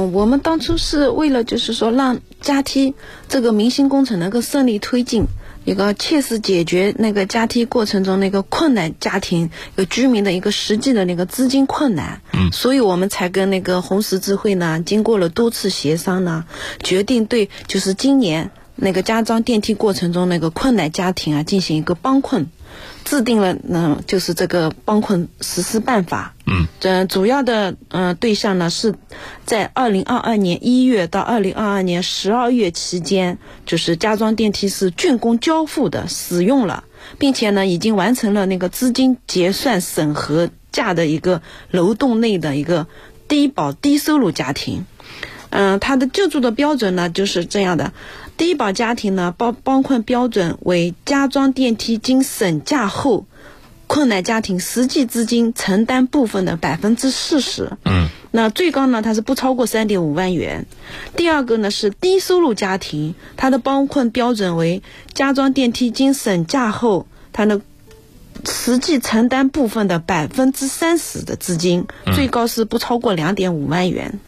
嗯，我们当初是为了就是说让加梯这个明星工程能够顺利推进，一个切实解决那个加梯过程中那个困难家庭有居民的一个实际的那个资金困难，嗯，所以我们才跟那个红十字会呢，经过了多次协商呢，决定对就是今年那个加装电梯过程中那个困难家庭啊进行一个帮困。制定了，嗯，就是这个帮困实施办法。嗯，这主要的，嗯，对象呢是在二零二二年一月到二零二二年十二月期间，就是加装电梯是竣工交付的，使用了，并且呢已经完成了那个资金结算审核价的一个楼栋内的一个低保低收入家庭。嗯，它的救助的标准呢就是这样的。低保家庭呢，包包困标准为加装电梯经审价后，困难家庭实际资金承担部分的百分之四十。嗯，那最高呢，它是不超过三点五万元。第二个呢是低收入家庭，它的帮困标准为加装电梯经审价后，它的实际承担部分的百分之三十的资金，最高是不超过两点五万元。